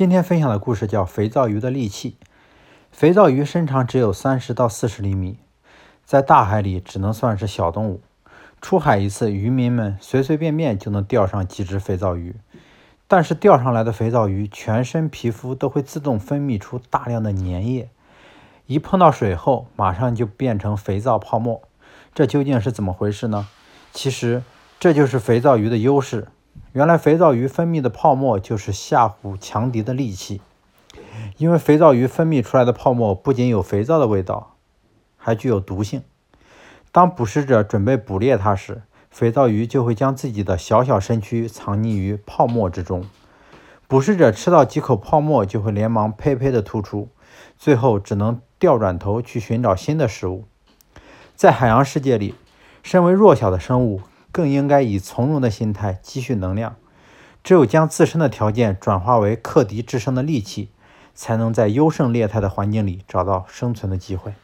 今天分享的故事叫《肥皂鱼的利器》。肥皂鱼身长只有三十到四十厘米，在大海里只能算是小动物。出海一次，渔民们随随便便就能钓上几只肥皂鱼。但是钓上来的肥皂鱼全身皮肤都会自动分泌出大量的粘液，一碰到水后，马上就变成肥皂泡沫。这究竟是怎么回事呢？其实这就是肥皂鱼的优势。原来肥皂鱼分泌的泡沫就是吓唬强敌的利器，因为肥皂鱼分泌出来的泡沫不仅有肥皂的味道，还具有毒性。当捕食者准备捕猎它时，肥皂鱼就会将自己的小小身躯藏匿于泡沫之中。捕食者吃到几口泡沫，就会连忙呸呸地吐出，最后只能调转头去寻找新的食物。在海洋世界里，身为弱小的生物。更应该以从容的心态积蓄能量。只有将自身的条件转化为克敌制胜的利器，才能在优胜劣汰的环境里找到生存的机会。